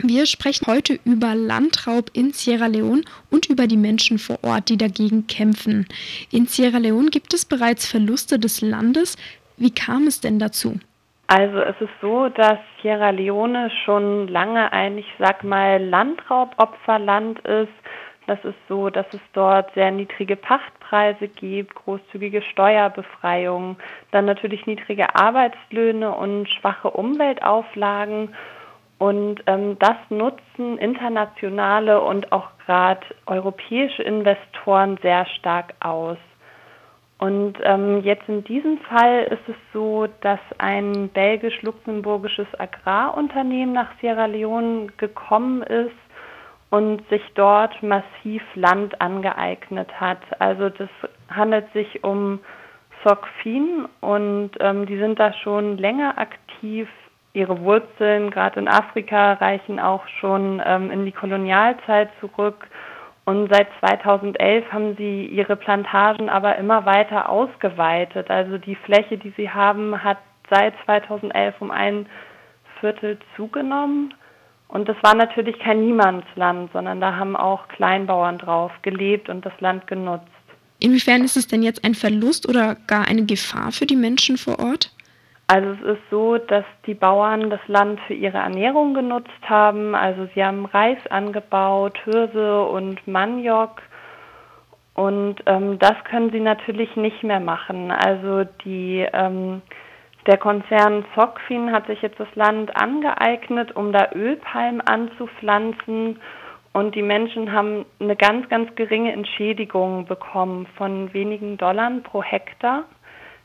Wir sprechen heute über Landraub in Sierra Leone und über die Menschen vor Ort, die dagegen kämpfen. In Sierra Leone gibt es bereits Verluste des Landes. Wie kam es denn dazu? Also es ist so, dass Sierra Leone schon lange ein, ich sag mal, Landraubopferland ist. Das ist so, dass es dort sehr niedrige Pachtpreise gibt, großzügige Steuerbefreiungen, dann natürlich niedrige Arbeitslöhne und schwache Umweltauflagen. Und ähm, das nutzen internationale und auch gerade europäische Investoren sehr stark aus. Und ähm, jetzt in diesem Fall ist es so, dass ein belgisch-luxemburgisches Agrarunternehmen nach Sierra Leone gekommen ist und sich dort massiv Land angeeignet hat. Also das handelt sich um Sokfin und ähm, die sind da schon länger aktiv ihre Wurzeln, gerade in Afrika, reichen auch schon ähm, in die Kolonialzeit zurück. Und seit 2011 haben sie ihre Plantagen aber immer weiter ausgeweitet. Also die Fläche, die sie haben, hat seit 2011 um ein Viertel zugenommen. Und das war natürlich kein Niemandsland, sondern da haben auch Kleinbauern drauf gelebt und das Land genutzt. Inwiefern ist es denn jetzt ein Verlust oder gar eine Gefahr für die Menschen vor Ort? Also es ist so, dass die Bauern das Land für ihre Ernährung genutzt haben. Also sie haben Reis angebaut, Hirse und Maniok. Und ähm, das können sie natürlich nicht mehr machen. Also die, ähm, der Konzern Sokfin hat sich jetzt das Land angeeignet, um da Ölpalmen anzupflanzen. Und die Menschen haben eine ganz, ganz geringe Entschädigung bekommen von wenigen Dollar pro Hektar.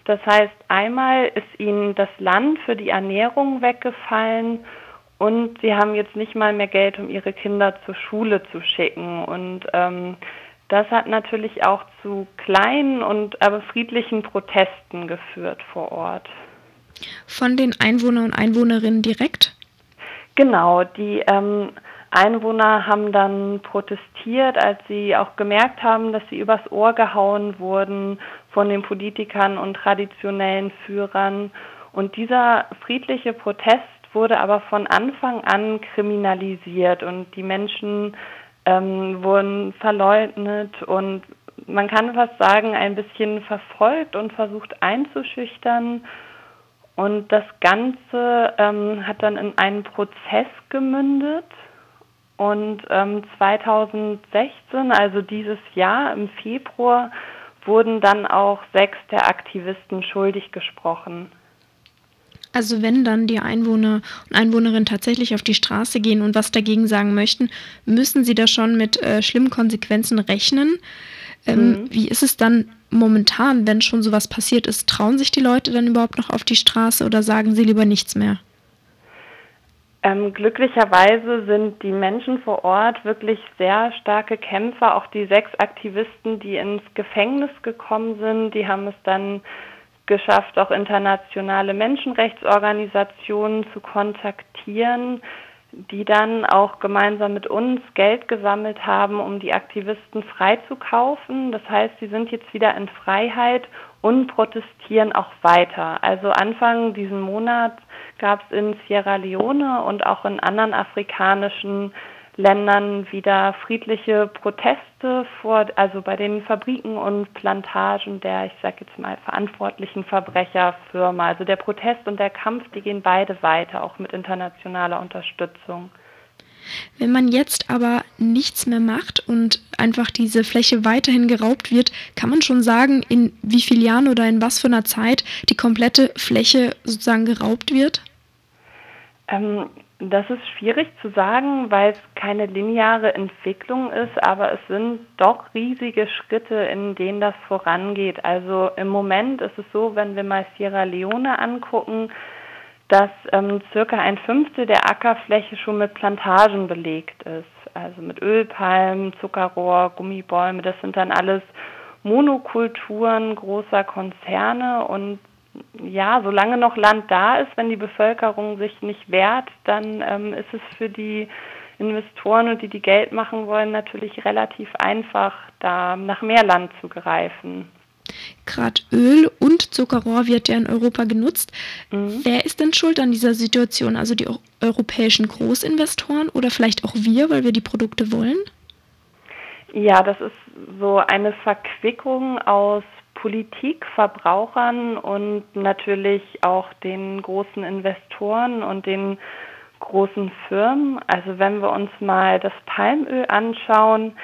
Das heißt, einmal ist ihnen das Land für die Ernährung weggefallen und sie haben jetzt nicht mal mehr Geld, um ihre Kinder zur Schule zu schicken. Und ähm, das hat natürlich auch zu kleinen und aber friedlichen Protesten geführt vor Ort. Von den Einwohnern und Einwohnerinnen direkt? Genau, die ähm, Einwohner haben dann protestiert, als sie auch gemerkt haben, dass sie übers Ohr gehauen wurden von den Politikern und traditionellen Führern. Und dieser friedliche Protest wurde aber von Anfang an kriminalisiert und die Menschen ähm, wurden verleugnet und man kann fast sagen, ein bisschen verfolgt und versucht einzuschüchtern. Und das Ganze ähm, hat dann in einen Prozess gemündet. Und ähm, 2016, also dieses Jahr im Februar, wurden dann auch sechs der Aktivisten schuldig gesprochen. Also wenn dann die Einwohner und Einwohnerinnen tatsächlich auf die Straße gehen und was dagegen sagen möchten, müssen sie da schon mit äh, schlimmen Konsequenzen rechnen. Ähm, mhm. Wie ist es dann momentan, wenn schon sowas passiert ist? Trauen sich die Leute dann überhaupt noch auf die Straße oder sagen sie lieber nichts mehr? Ähm, glücklicherweise sind die Menschen vor Ort wirklich sehr starke Kämpfer. Auch die sechs Aktivisten, die ins Gefängnis gekommen sind, die haben es dann geschafft, auch internationale Menschenrechtsorganisationen zu kontaktieren, die dann auch gemeinsam mit uns Geld gesammelt haben, um die Aktivisten freizukaufen. Das heißt, sie sind jetzt wieder in Freiheit und protestieren auch weiter. Also Anfang diesen Monats gab es in Sierra Leone und auch in anderen afrikanischen Ländern wieder friedliche Proteste vor, also bei den Fabriken und Plantagen der, ich sage jetzt mal, verantwortlichen Verbrecherfirma. Also der Protest und der Kampf, die gehen beide weiter, auch mit internationaler Unterstützung. Wenn man jetzt aber nichts mehr macht und einfach diese Fläche weiterhin geraubt wird, kann man schon sagen, in wie vielen Jahren oder in was für einer Zeit die komplette Fläche sozusagen geraubt wird? Ähm, das ist schwierig zu sagen, weil es keine lineare Entwicklung ist, aber es sind doch riesige Schritte, in denen das vorangeht. Also im Moment ist es so, wenn wir mal Sierra Leone angucken, dass ähm, circa ein Fünftel der Ackerfläche schon mit Plantagen belegt ist. Also mit Ölpalmen, Zuckerrohr, Gummibäume, das sind dann alles Monokulturen großer Konzerne und ja, solange noch Land da ist, wenn die Bevölkerung sich nicht wehrt, dann ähm, ist es für die Investoren und die, die Geld machen wollen, natürlich relativ einfach, da nach mehr Land zu greifen. Gerade Öl und Zuckerrohr wird ja in Europa genutzt. Mhm. Wer ist denn schuld an dieser Situation? Also die europäischen Großinvestoren oder vielleicht auch wir, weil wir die Produkte wollen? Ja, das ist so eine Verquickung aus Politik, Verbrauchern und natürlich auch den großen Investoren und den großen Firmen. Also wenn wir uns mal das Palmöl anschauen,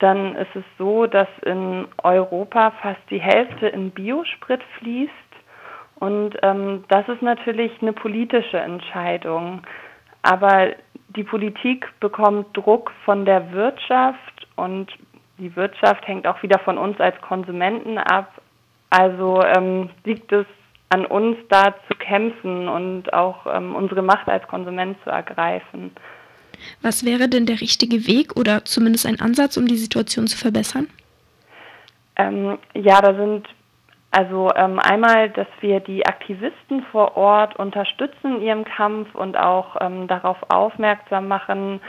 dann ist es so, dass in Europa fast die Hälfte in Biosprit fließt. Und ähm, das ist natürlich eine politische Entscheidung. Aber die Politik bekommt Druck von der Wirtschaft und die Wirtschaft hängt auch wieder von uns als Konsumenten ab. Also ähm, liegt es an uns, da zu kämpfen und auch ähm, unsere Macht als Konsument zu ergreifen. Was wäre denn der richtige Weg oder zumindest ein Ansatz, um die Situation zu verbessern? Ähm, ja, da sind also ähm, einmal, dass wir die Aktivisten vor Ort unterstützen in ihrem Kampf und auch ähm, darauf aufmerksam machen,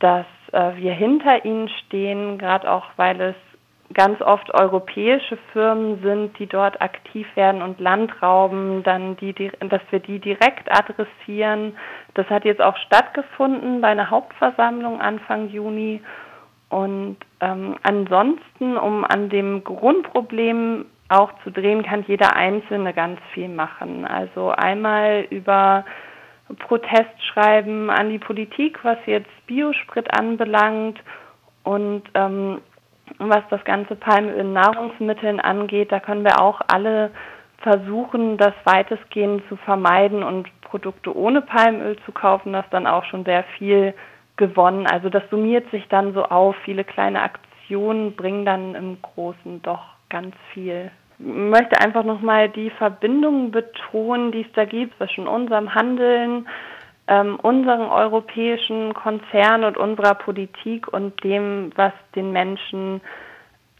dass äh, wir hinter ihnen stehen, gerade auch weil es ganz oft europäische Firmen sind, die dort aktiv werden und Land rauben, dann die, dass wir die direkt adressieren. Das hat jetzt auch stattgefunden bei einer Hauptversammlung Anfang Juni. Und ähm, ansonsten, um an dem Grundproblem auch zu drehen, kann jeder Einzelne ganz viel machen. Also einmal über Protestschreiben an die Politik, was jetzt Biosprit anbelangt und ähm, was das ganze Palmöl in Nahrungsmitteln angeht, da können wir auch alle versuchen, das weitestgehend zu vermeiden und Produkte ohne Palmöl zu kaufen. Das dann auch schon sehr viel gewonnen. Also das summiert sich dann so auf. Viele kleine Aktionen bringen dann im Großen doch ganz viel. Ich möchte einfach nochmal die Verbindungen betonen, die es da gibt zwischen unserem Handeln, ähm, unseren europäischen Konzernen und unserer Politik und dem, was den Menschen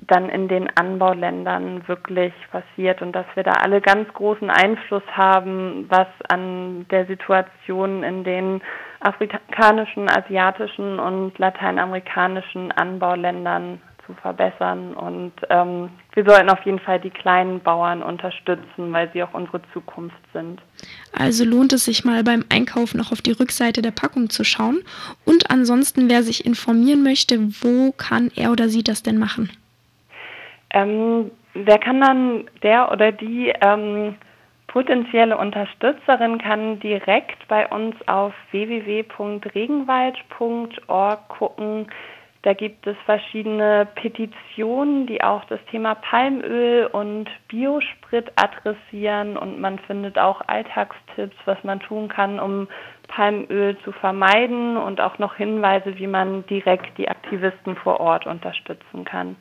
dann in den Anbauländern wirklich passiert und dass wir da alle ganz großen Einfluss haben, was an der Situation in den afrikanischen, asiatischen und lateinamerikanischen Anbauländern zu verbessern. Und ähm, wir sollten auf jeden Fall die kleinen Bauern unterstützen, weil sie auch unsere Zukunft sind. Also lohnt es sich mal beim Einkauf noch auf die Rückseite der Packung zu schauen. Und ansonsten, wer sich informieren möchte, wo kann er oder sie das denn machen? Ähm, wer kann dann, der oder die ähm, potenzielle Unterstützerin kann direkt bei uns auf www.regenwald.org gucken, da gibt es verschiedene Petitionen, die auch das Thema Palmöl und Biosprit adressieren und man findet auch Alltagstipps, was man tun kann, um Palmöl zu vermeiden und auch noch Hinweise, wie man direkt die Aktivisten vor Ort unterstützen kann.